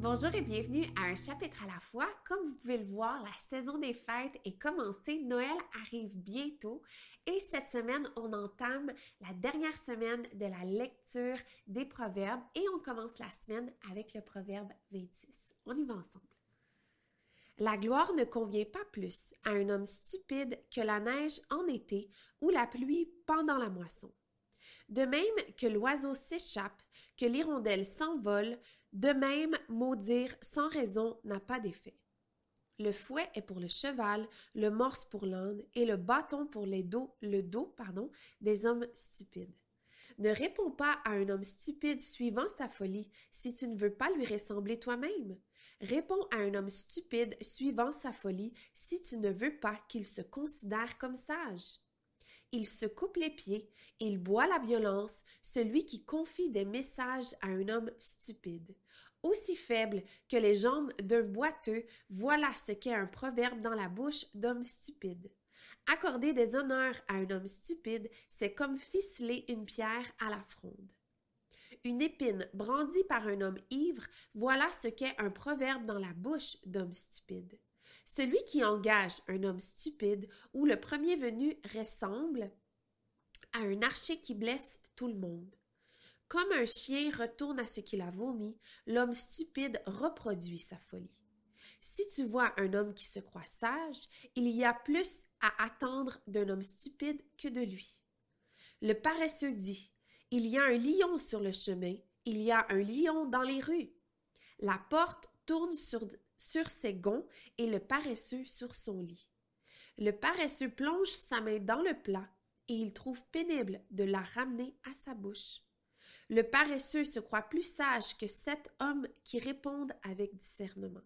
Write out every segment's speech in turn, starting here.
Bonjour et bienvenue à un chapitre à la fois. Comme vous pouvez le voir, la saison des fêtes est commencée. Noël arrive bientôt et cette semaine, on entame la dernière semaine de la lecture des proverbes et on commence la semaine avec le proverbe 26. On y va ensemble. La gloire ne convient pas plus à un homme stupide que la neige en été ou la pluie pendant la moisson. De même que l'oiseau s'échappe, que l'hirondelle s'envole, de même maudire sans raison n'a pas d'effet. Le fouet est pour le cheval, le morse pour l'âne et le bâton pour les dos, le dos pardon, des hommes stupides. Ne réponds pas à un homme stupide suivant sa folie si tu ne veux pas lui ressembler toi-même. Réponds à un homme stupide suivant sa folie si tu ne veux pas qu'il se considère comme sage il se coupe les pieds, il boit la violence, celui qui confie des messages à un homme stupide. Aussi faible que les jambes d'un boiteux, voilà ce qu'est un proverbe dans la bouche d'homme stupide. Accorder des honneurs à un homme stupide, c'est comme ficeler une pierre à la fronde. Une épine brandie par un homme ivre, voilà ce qu'est un proverbe dans la bouche d'homme stupide. Celui qui engage un homme stupide ou le premier venu ressemble à un archer qui blesse tout le monde. Comme un chien retourne à ce qu'il a vomi, l'homme stupide reproduit sa folie. Si tu vois un homme qui se croit sage, il y a plus à attendre d'un homme stupide que de lui. Le paresseux dit Il y a un lion sur le chemin, il y a un lion dans les rues. La porte tourne sur, ses gonds et le paresseux sur son lit. Le paresseux plonge sa main dans le plat et il trouve pénible de la ramener à sa bouche. Le paresseux se croit plus sage que sept hommes qui répondent avec discernement.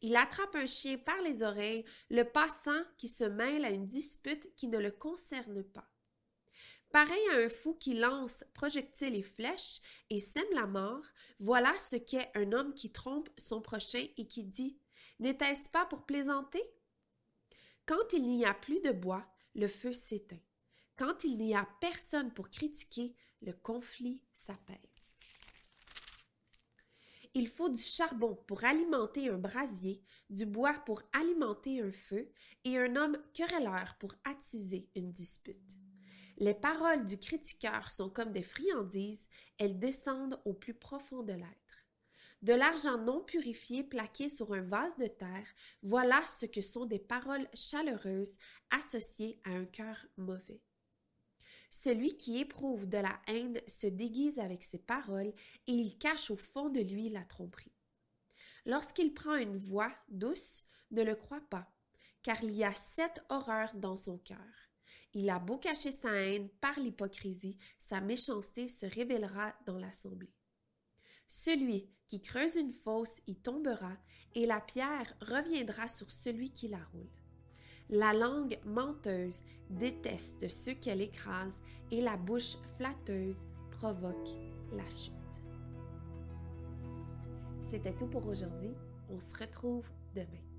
Il attrape un chien par les oreilles, le passant qui se mêle à une dispute qui ne le concerne pas. Pareil à un fou qui lance projectiles et flèches et sème la mort, voilà ce qu'est un homme qui trompe son prochain et qui dit N'était-ce pas pour plaisanter Quand il n'y a plus de bois, le feu s'éteint. Quand il n'y a personne pour critiquer, le conflit s'apaise. Il faut du charbon pour alimenter un brasier, du bois pour alimenter un feu, et un homme querelleur pour attiser une dispute. Les paroles du critiqueur sont comme des friandises, elles descendent au plus profond de l'être. De l'argent non purifié plaqué sur un vase de terre, voilà ce que sont des paroles chaleureuses associées à un cœur mauvais. Celui qui éprouve de la haine se déguise avec ses paroles et il cache au fond de lui la tromperie. Lorsqu'il prend une voix douce, ne le crois pas, car il y a sept horreurs dans son cœur. Il a beau cacher sa haine par l'hypocrisie, sa méchanceté se révélera dans l'assemblée. Celui qui creuse une fosse y tombera, et la pierre reviendra sur celui qui la roule. La langue menteuse déteste ceux qu'elle écrase, et la bouche flatteuse provoque la chute. C'était tout pour aujourd'hui. On se retrouve demain.